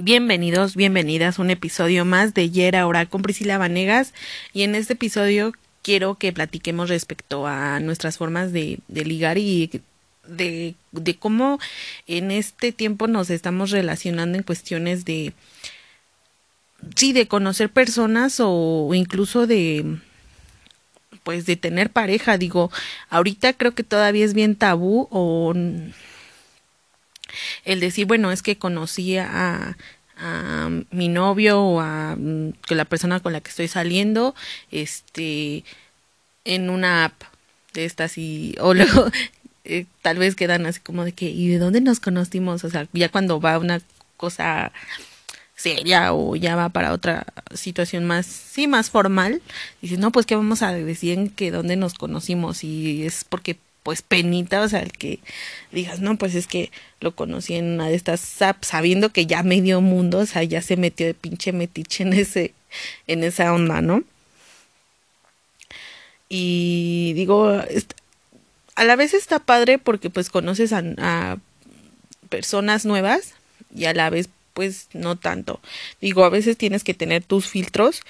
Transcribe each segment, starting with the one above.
Bienvenidos, bienvenidas a un episodio más de Yera ahora con Priscila Vanegas. Y en este episodio quiero que platiquemos respecto a nuestras formas de, ligar y de, de cómo en este tiempo nos estamos relacionando en cuestiones de sí de conocer personas o incluso de pues de tener pareja. Digo ahorita creo que todavía es bien tabú o el decir, bueno, es que conocí a, mi novio o a mm, que la persona con la que estoy saliendo, este, en una app de estas y, o luego eh, tal vez quedan así como de que, ¿y de dónde nos conocimos? O sea, ya cuando va una cosa seria o ya va para otra situación más, sí, más formal, dices, no, pues que vamos a decir que dónde nos conocimos y es porque pues penita, o sea, el que digas, no, pues es que lo conocí en una de estas apps, sabiendo que ya medio mundo, o sea, ya se metió de pinche metiche en ese, en esa onda, ¿no? Y digo, a la vez está padre porque pues conoces a, a personas nuevas y a la vez pues no tanto. Digo, a veces tienes que tener tus filtros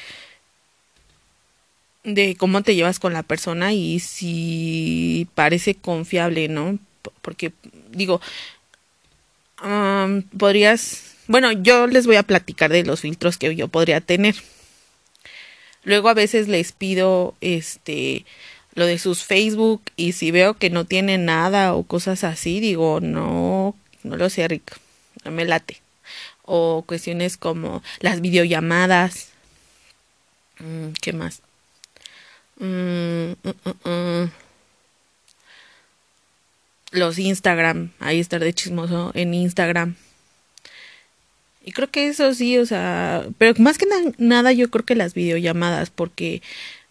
de cómo te llevas con la persona y si parece confiable, ¿no? Porque digo, podrías, bueno, yo les voy a platicar de los filtros que yo podría tener. Luego a veces les pido este lo de sus Facebook y si veo que no tiene nada o cosas así, digo, no, no lo sé, Rick, no me late. O cuestiones como las videollamadas. Mm, ¿Qué más? Mm, mm, mm, los Instagram, ahí estar de chismoso en Instagram. Y creo que eso sí, o sea, pero más que nada yo creo que las videollamadas, porque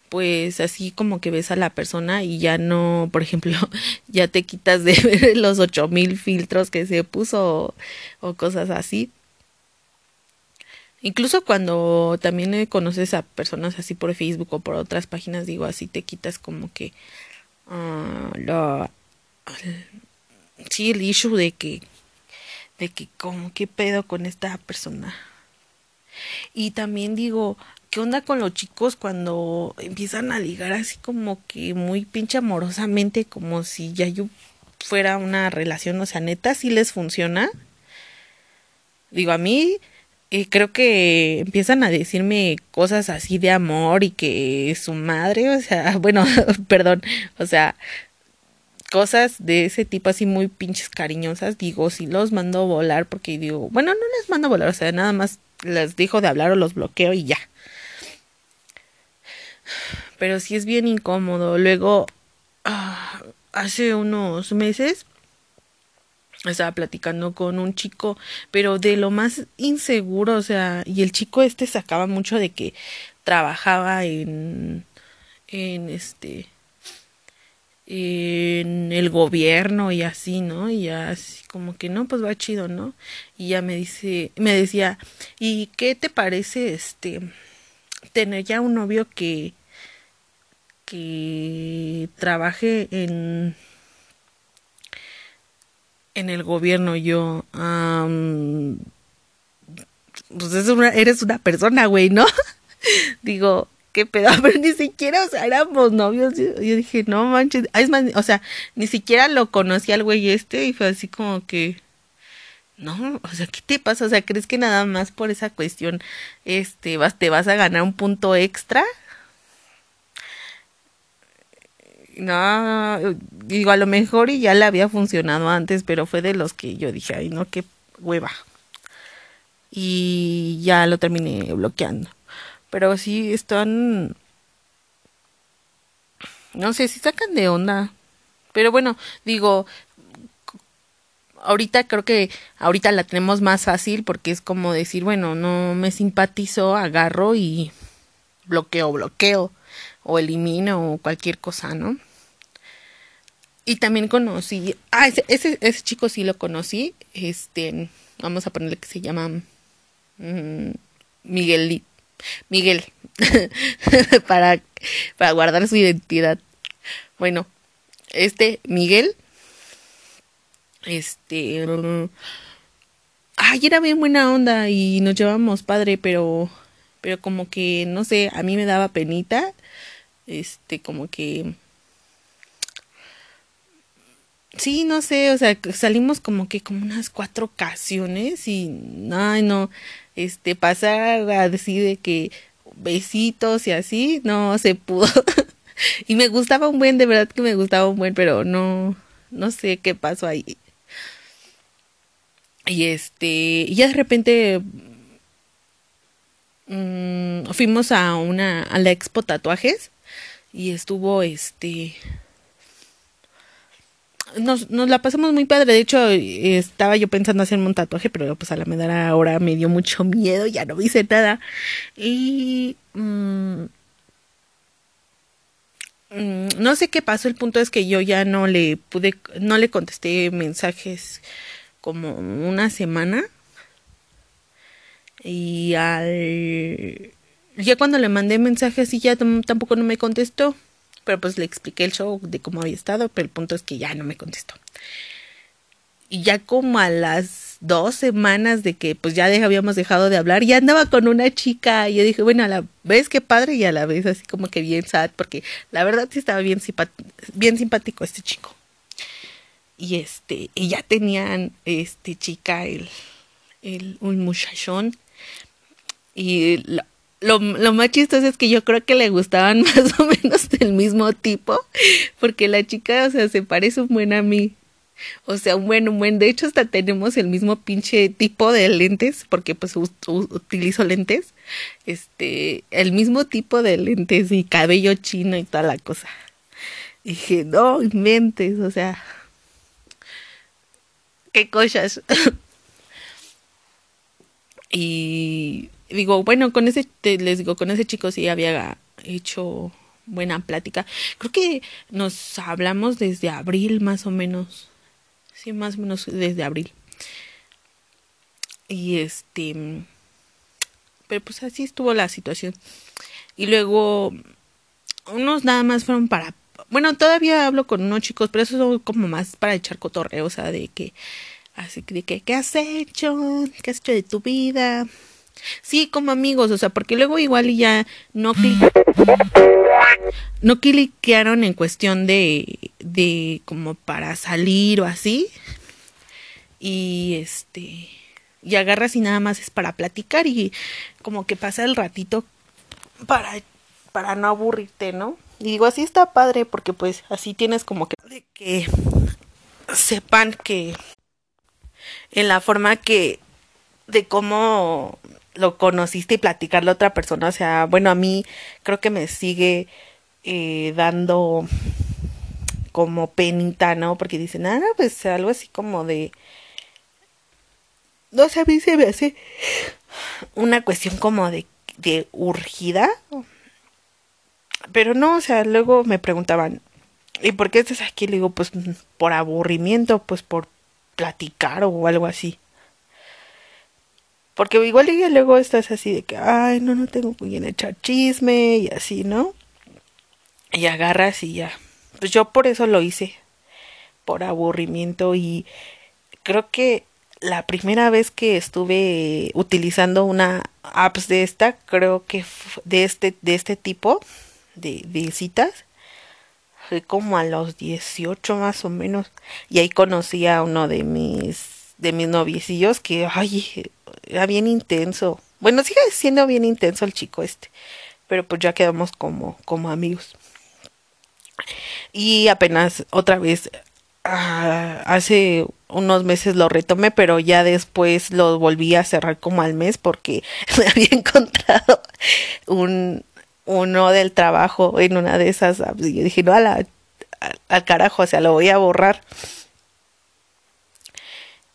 pues así como que ves a la persona y ya no, por ejemplo, ya te quitas de ver los ocho mil filtros que se puso o cosas así. Incluso cuando también conoces a personas así por Facebook o por otras páginas, digo, así te quitas como que uh, sí, el issue de que, de que, como, ¿qué pedo con esta persona? Y también digo, ¿qué onda con los chicos cuando empiezan a ligar así como que muy pinche amorosamente, como si ya yo fuera una relación, o sea, neta, sí les funciona? Digo, a mí y creo que empiezan a decirme cosas así de amor y que su madre, o sea, bueno, perdón, o sea, cosas de ese tipo así muy pinches cariñosas, digo, si los mando a volar porque digo, bueno, no les mando a volar, o sea, nada más les dejo de hablar o los bloqueo y ya. Pero sí es bien incómodo. Luego, hace unos meses estaba platicando con un chico, pero de lo más inseguro, o sea, y el chico este sacaba mucho de que trabajaba en, en este, en el gobierno y así, ¿no? Y así como que no, pues va chido, ¿no? Y ya me dice, me decía, ¿y qué te parece este tener ya un novio que que trabaje en en el gobierno yo, pues es una, eres una persona, güey, ¿no? Digo, qué pedo, pero ni siquiera, o sea, éramos novios. Yo, dije, no manches, o sea, ni siquiera lo conocí al güey este y fue así como que, no, o sea, ¿qué te pasa? O sea, ¿crees que nada más por esa cuestión, este, vas, te vas a ganar un punto extra? No, digo, a lo mejor y ya le había funcionado antes, pero fue de los que yo dije, ay, no, qué hueva. Y ya lo terminé bloqueando. Pero sí están. No sé, si sacan de onda. Pero bueno, digo, ahorita creo que ahorita la tenemos más fácil porque es como decir, bueno, no me simpatizo, agarro y bloqueo, bloqueo o elimino o cualquier cosa, ¿no? Y también conocí, ah, ese, ese, ese chico sí lo conocí, este, vamos a ponerle que se llama mm, Miguel, Miguel, para, para guardar su identidad. Bueno, este Miguel, este, ay, era bien buena onda y nos llevamos padre, pero, pero como que, no sé, a mí me daba penita, este, como que, sí, no sé, o sea, salimos como que como unas cuatro ocasiones y, ay, no, este, pasar a decir de que besitos y así, no se pudo. y me gustaba un buen, de verdad que me gustaba un buen, pero no, no sé qué pasó ahí. Y este, ya de repente mmm, fuimos a una, a la expo tatuajes y estuvo este, nos, nos la pasamos muy padre. De hecho, estaba yo pensando hacerme un tatuaje, pero pues a la medalla ahora me dio mucho miedo, ya no hice nada. Y mmm, no sé qué pasó, el punto es que yo ya no le pude, no le contesté mensajes como una semana. Y al... Ya cuando le mandé mensajes y ya tampoco no me contestó. Pero pues le expliqué el show de cómo había estado, pero el punto es que ya no me contestó. Y ya como a las dos semanas de que pues ya habíamos dejado de hablar, ya andaba con una chica y yo dije, bueno, a la vez que padre y a la vez así como que bien sad, porque la verdad sí estaba bien, bien simpático este chico y este y ya tenían este chica el, el un muchachón y lo, lo, más chistoso es que yo creo que le gustaban más o menos del mismo tipo porque la chica o sea se parece un buen a mí. O sea un buen un buen. De hecho hasta tenemos el mismo pinche tipo de lentes porque pues utilizo lentes. Este el mismo tipo de lentes y cabello chino y toda la cosa. Dije no inventes o sea qué cosas. y digo, bueno, con ese, les digo, con ese chico sí había hecho buena plática. Creo que nos hablamos desde abril más o menos. Sí, más o menos desde abril. Y este... Pero pues así estuvo la situación. Y luego unos nada más fueron para bueno, todavía hablo con unos chicos, pero eso es como más para echar cotorreo, o sea, de que, así de que, ¿qué has hecho? ¿Qué has hecho de tu vida? Sí, como amigos, o sea, porque luego igual ya no no cliquearon en cuestión de, de como para salir o así. Y este, y agarras y nada más es para platicar y como que pasa el ratito para, para no aburrirte, ¿no? Y digo, así está padre porque pues así tienes como que de que sepan que en la forma que de cómo lo conociste y platicarle a otra persona, o sea, bueno, a mí creo que me sigue eh, dando como penita, ¿no? Porque dicen, ah, pues algo así como de... No sé, a mí se me hace una cuestión como de, de urgida, pero no, o sea, luego me preguntaban, ¿y por qué estás aquí? Le digo, pues por aburrimiento, pues por platicar o algo así. Porque igual y luego estás así de que, ay, no, no tengo con quién echar chisme y así, ¿no? Y agarras y ya. Pues yo por eso lo hice, por aburrimiento y creo que la primera vez que estuve utilizando una apps de esta, creo que de este de este tipo, de, de citas. Fue como a los 18 más o menos. Y ahí conocí a uno de mis, de mis noviecillos que, ay, era bien intenso. Bueno, sigue siendo bien intenso el chico este. Pero pues ya quedamos como, como amigos. Y apenas otra vez ah, hace unos meses lo retomé, pero ya después lo volví a cerrar como al mes porque me había encontrado un, uno del trabajo en una de esas Y yo dije, no, a la, al carajo, o sea, lo voy a borrar.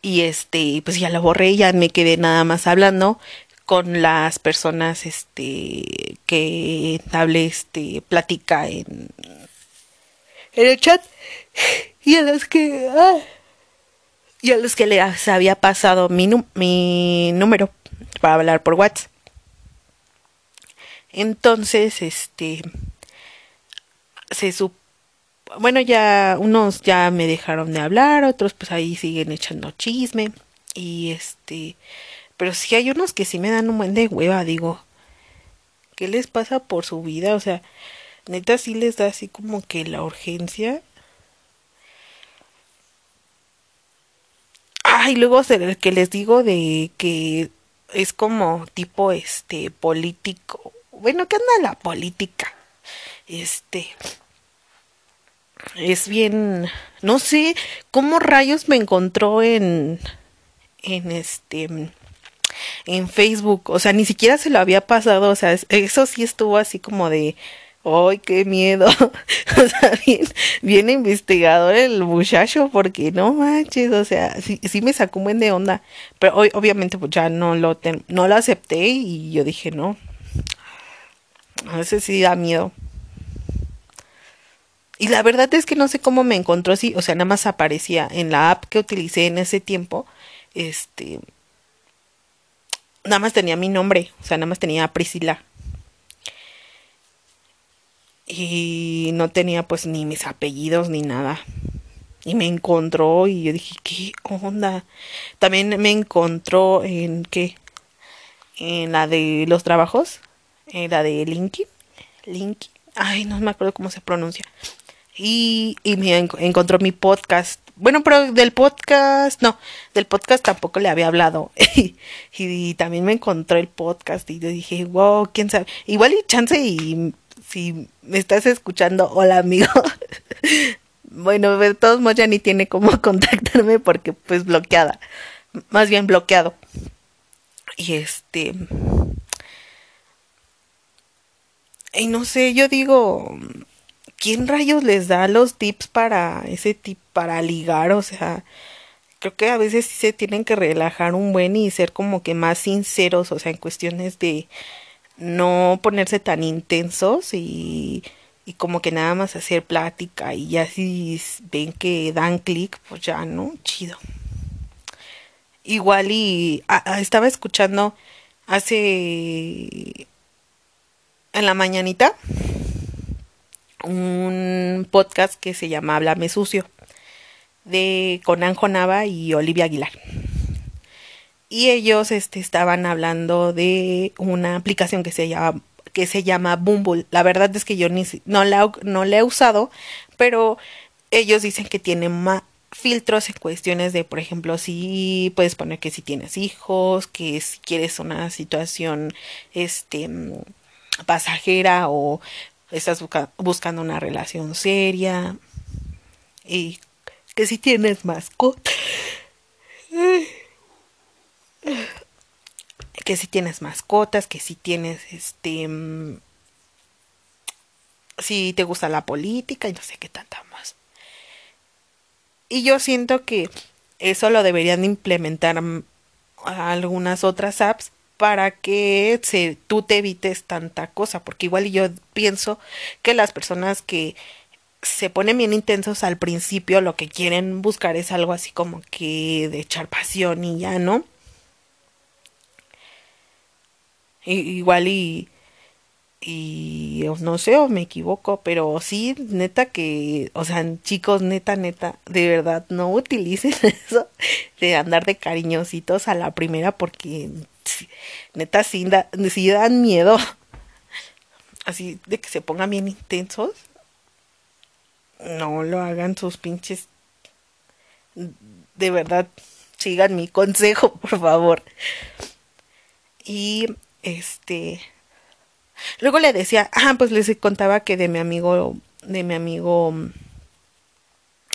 Y este, pues ya lo borré, ya me quedé nada más hablando con las personas este que hable este platica en el chat. Y a los que ah, y a los que les había pasado mi, mi número para hablar por WhatsApp. Entonces, este, se sup bueno, ya unos ya me dejaron de hablar, otros pues ahí siguen echando chisme Y este, pero sí hay unos que sí me dan un buen de hueva, digo. ¿Qué les pasa por su vida? O sea, neta sí les da así como que la urgencia. Ay, luego el que les digo de que es como tipo este político. Bueno, ¿qué anda la política? Este es bien, no sé cómo rayos me encontró en en este en Facebook, o sea, ni siquiera se lo había pasado, o sea, eso sí estuvo así como de, ¡ay, qué miedo! o sea, bien, bien investigador el muchacho, porque no manches, o sea, sí, sí me sacó un buen de onda, pero hoy, obviamente pues ya no lo, no lo acepté y yo dije, no, a sí da miedo. Y la verdad es que no sé cómo me encontró así, o sea, nada más aparecía en la app que utilicé en ese tiempo, este, nada más tenía mi nombre, o sea, nada más tenía Priscila. Y no tenía pues ni mis apellidos ni nada. Y me encontró y yo dije, ¿qué onda? También me encontró en qué? En la de los trabajos, en la de Linky. Linky. Ay, no me acuerdo cómo se pronuncia. Y, y me encontró mi podcast bueno, pero del podcast, no, del podcast tampoco le había hablado. y, también me encontré el podcast y yo dije, wow, quién sabe. Igual y chance y si me estás escuchando, hola amigo. bueno, de todos modos ya ni tiene cómo contactarme porque pues bloqueada. Más bien bloqueado. Y este... Y no sé, yo digo, ¿quién rayos les da los tips para ese tip para ligar? O sea, creo que a veces sí se tienen que relajar un buen y ser como que más sinceros, o sea, en cuestiones de no ponerse tan intensos y, como que nada más hacer plática y ya si ven que dan clic, pues ya, ¿no? Chido. Igual y estaba escuchando hace en la mañanita un podcast que se llama Háblame Sucio de Conan Nava y Olivia Aguilar. Y ellos este, estaban hablando de una aplicación que se llama que se llama Bumble. La verdad es que yo ni, no, la, no la he usado, pero ellos dicen que tiene más filtros en cuestiones de, por ejemplo, si puedes poner que si tienes hijos, que si quieres una situación este pasajera o estás buscando una relación seria y que si tienes mascotas que si tienes mascotas que si tienes este mm, si te gusta la política y no sé qué tanta más. Y yo siento que eso lo deberían implementar a algunas otras apps para que se, tú te evites tanta cosa, porque igual yo pienso que las personas que se ponen bien intensos al principio, lo que quieren buscar es algo así como que de echar pasión y ya, ¿no? igual y y no sé o me equivoco, pero sí, neta que, o sea, chicos, neta, neta, de verdad, no utilicen eso de andar de cariñositos a la primera porque neta sí, dan miedo. Así de que se pongan bien intensos. No lo hagan sus pinches. De verdad, sigan mi consejo, por favor. Y este. Luego le decía, ah, pues les contaba que de mi amigo, de mi amigo,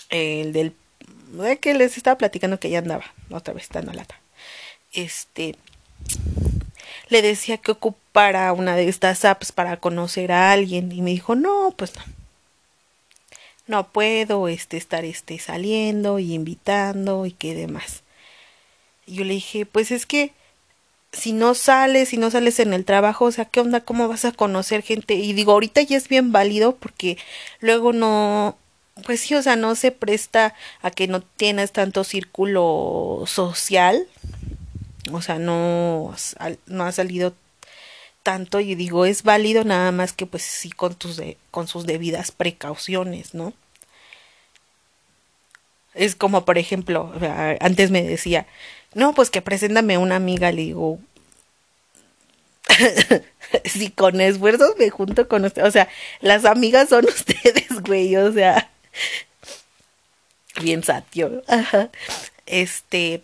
el del, de que les estaba platicando que ya andaba, otra vez dando lata. Este, le decía que ocupara una de estas apps para conocer a alguien y me dijo, no, pues no. No puedo este, estar este, saliendo y invitando y qué demás. Yo le dije, pues es que si no sales, si no sales en el trabajo, o sea, ¿qué onda? ¿Cómo vas a conocer gente? Y digo, ahorita ya es bien válido porque luego no, pues sí, o sea, no se presta a que no tienes tanto círculo social o sea, no, no ha salido tanto y digo, es válido nada más que pues sí con, tus con sus debidas precauciones, ¿no? Es como, por ejemplo, antes me decía, no, pues que preséntame una amiga, le digo, si con esfuerzos me junto con usted, o sea, las amigas son ustedes, güey, o sea, bien satio. Este,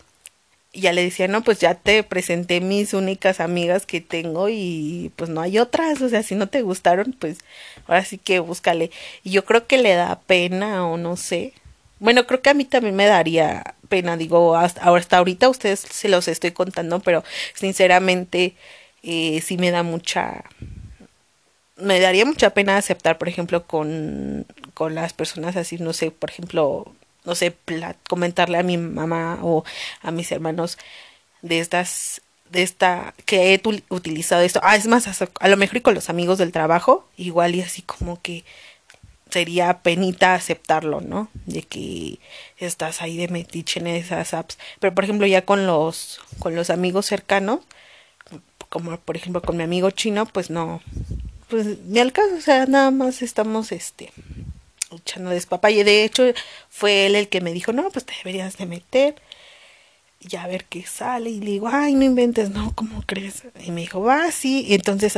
ya le decía, no, pues ya te presenté mis únicas amigas que tengo y pues no hay otras, o sea, si no te gustaron, pues ahora sí que búscale. Y yo creo que le da pena o no sé. Bueno, creo que a mí también me daría pena, digo, hasta, hasta ahorita ustedes se los estoy contando, pero sinceramente eh, sí me da mucha me daría mucha pena aceptar, por ejemplo, con, con las personas así, no sé, por ejemplo, no sé, comentarle a mi mamá o a mis hermanos de estas, de esta, que he utilizado esto. Ah, es más, a, lo mejor y con los amigos del trabajo, igual y así como que sería penita aceptarlo, ¿no? De que estás ahí de metiche en esas apps. Pero por ejemplo, ya con los, con los amigos cercanos, como por ejemplo con mi amigo chino, pues no, pues ni al caso, o sea, nada más estamos este echando despapalle. De hecho, fue él el que me dijo, no, pues te deberías de meter. Ya a ver qué sale. Y le digo, ay, no inventes, no, ¿cómo crees? Y me dijo, va, sí. Y entonces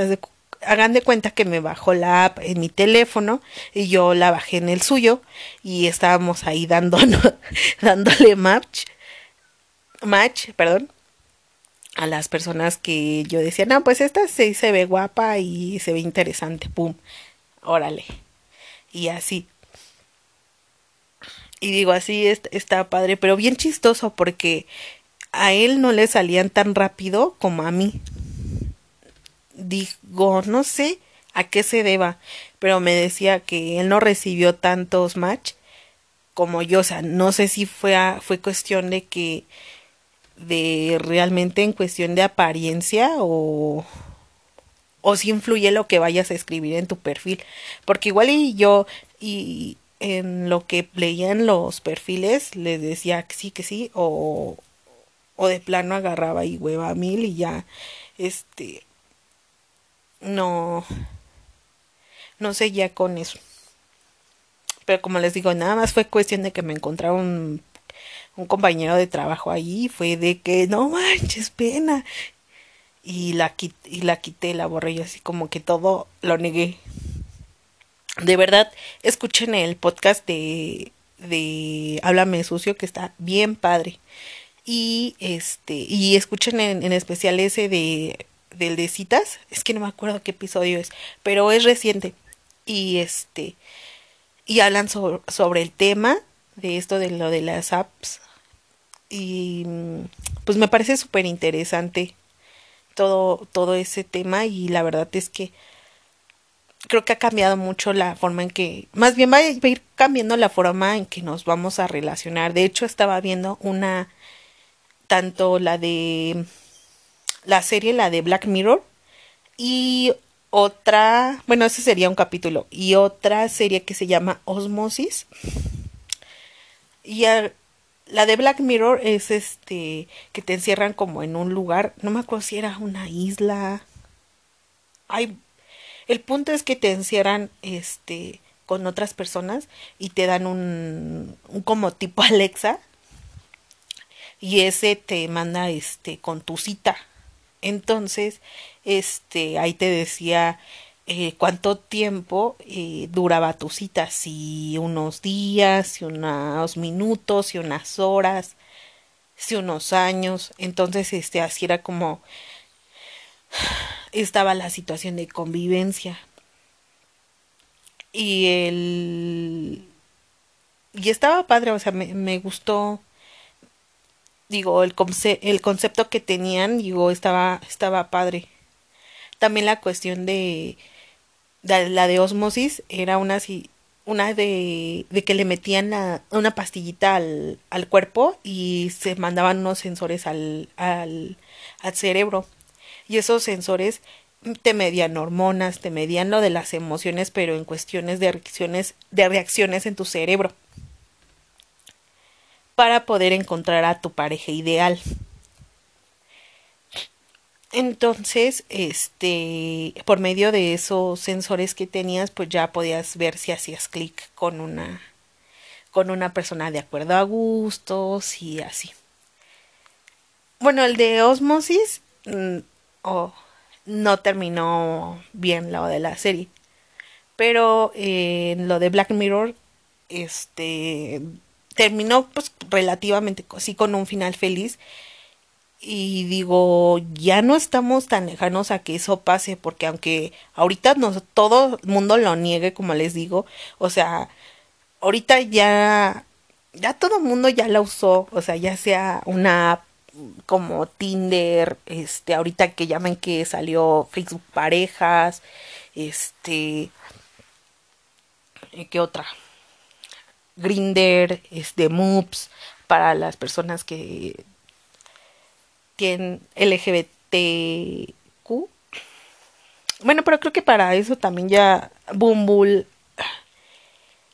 hagan de cuenta que me bajó la app en mi teléfono y yo la bajé en el suyo y estábamos ahí dándonos, dándole match, match, perdón, a las personas que yo decía, no, pues esta sí se ve guapa y se ve interesante, pum, órale. Y así. Y digo, así está padre, pero bien chistoso porque a él no le salían tan rápido como a mí. Digo, no sé a qué se deba, pero me decía que él no recibió tantos match como yo, o sea, no sé si fue, fue cuestión de que de realmente en cuestión de apariencia o o si influye lo que vayas a escribir en tu perfil porque igual y yo y en lo que leían los perfiles les decía que sí que sí o o de plano agarraba y hueva mil y ya este no no seguía con eso. Pero como les digo nada más fue cuestión de que me encontraba un un compañero de trabajo ahí fue de que no manches pena y la y la quité la borré yo así como que todo lo negué de verdad escuchen el podcast de de háblame sucio que está bien padre. Y este y escuchen en, en especial ese de del de citas. Es que no me acuerdo qué episodio es pero es reciente. Y este y hablan sobre el tema de esto de lo de las apps. Y pues me parece súper interesante todo, todo ese tema. Y la verdad es que creo que ha cambiado mucho la forma en que, más bien va a ir cambiando la forma en que nos vamos a relacionar. De hecho, estaba viendo una, tanto la de la serie, la de Black Mirror, y otra, bueno, ese sería un capítulo, y otra serie que se llama Osmosis. Y la de Black Mirror es este que te encierran como en un lugar, no me acuerdo si era una isla. Ay, el punto es que te encierran este con otras personas y te dan un, un como tipo Alexa y ese te manda este con tu cita. Entonces, este ahí te decía eh, cuánto tiempo eh, duraba tu cita, si unos días, si unos minutos, si unas horas, si unos años. Entonces, este, así era como estaba la situación de convivencia. Y el y estaba padre, o sea, me, me gustó digo, el, el concepto que tenían, digo, estaba, estaba padre. También la cuestión de la, de osmosis era una una de, de que le metían una pastillita al, al, cuerpo y se mandaban unos sensores al, al, al cerebro. Y esos sensores te medían hormonas, te medían lo de las emociones, pero en cuestiones de reacciones, de reacciones en tu cerebro. Para poder encontrar a tu pareja ideal. Entonces, este, por medio de esos sensores que tenías, pues ya podías ver si hacías clic con una con una persona de acuerdo a gustos y así. bueno, el de Osmosis mm, no terminó bien lo de la serie. Pero eh, lo de Black Mirror, este, terminó pues relativamente así con un final feliz. Y digo, ya no estamos tan lejanos a que eso pase, porque aunque ahorita todo el mundo lo niegue, como les digo, o sea, ahorita ya, ya todo el mundo ya la usó, o sea, ya sea una como Tinder, este, ahorita que llaman que salió Facebook Parejas, este, ¿qué otra? Grinder, este, Moops, para las personas que tienen LGBTQ. Bueno, pero creo que para eso también ya Bumble.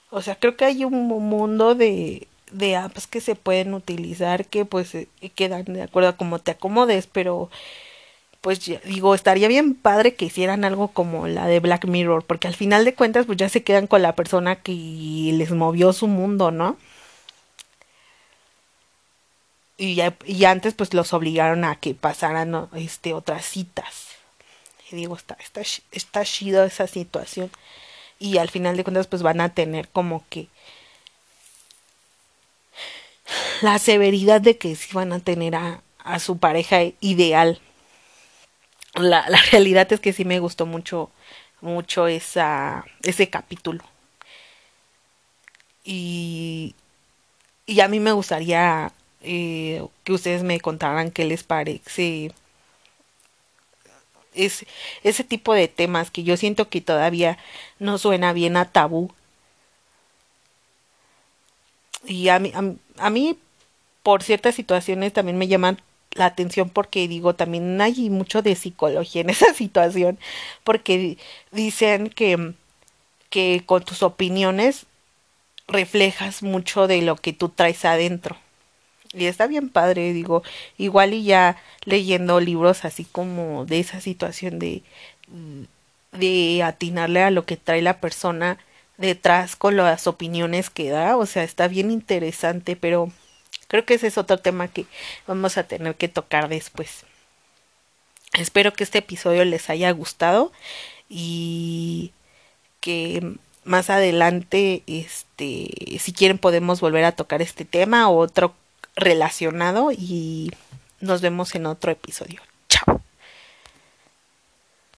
O sea, creo que hay un mundo de, de apps que se pueden utilizar que pues eh, quedan de acuerdo a cómo te acomodes, pero pues digo, estaría bien padre que hicieran algo como la de Black Mirror, porque al final de cuentas pues ya se quedan con la persona que les movió su mundo, ¿no? Y, ya, y antes pues los obligaron a que pasaran este otras citas. Y digo, está, está, está chido esa situación. Y al final de cuentas pues van a tener como que la severidad de que sí van a tener a, a su pareja ideal. La, la, realidad es que sí me gustó mucho, mucho esa, ese capítulo. Y, y a mí me gustaría eh, que ustedes me contaran qué les parece es, ese tipo de temas que yo siento que todavía no suena bien a tabú. Y a mí, a mí por ciertas situaciones también me llaman la atención porque digo, también hay mucho de psicología en esa situación, porque dicen que, que con tus opiniones reflejas mucho de lo que tú traes adentro. Y está bien padre, digo, igual y ya leyendo libros así como de esa situación de, de atinarle a lo que trae la persona detrás con las opiniones que da, o sea, está bien interesante, pero Creo que ese es otro tema que vamos a tener que tocar después. Espero que este episodio les haya gustado y que más adelante, este, si quieren podemos volver a tocar este tema o otro relacionado y nos vemos en otro episodio. Chao.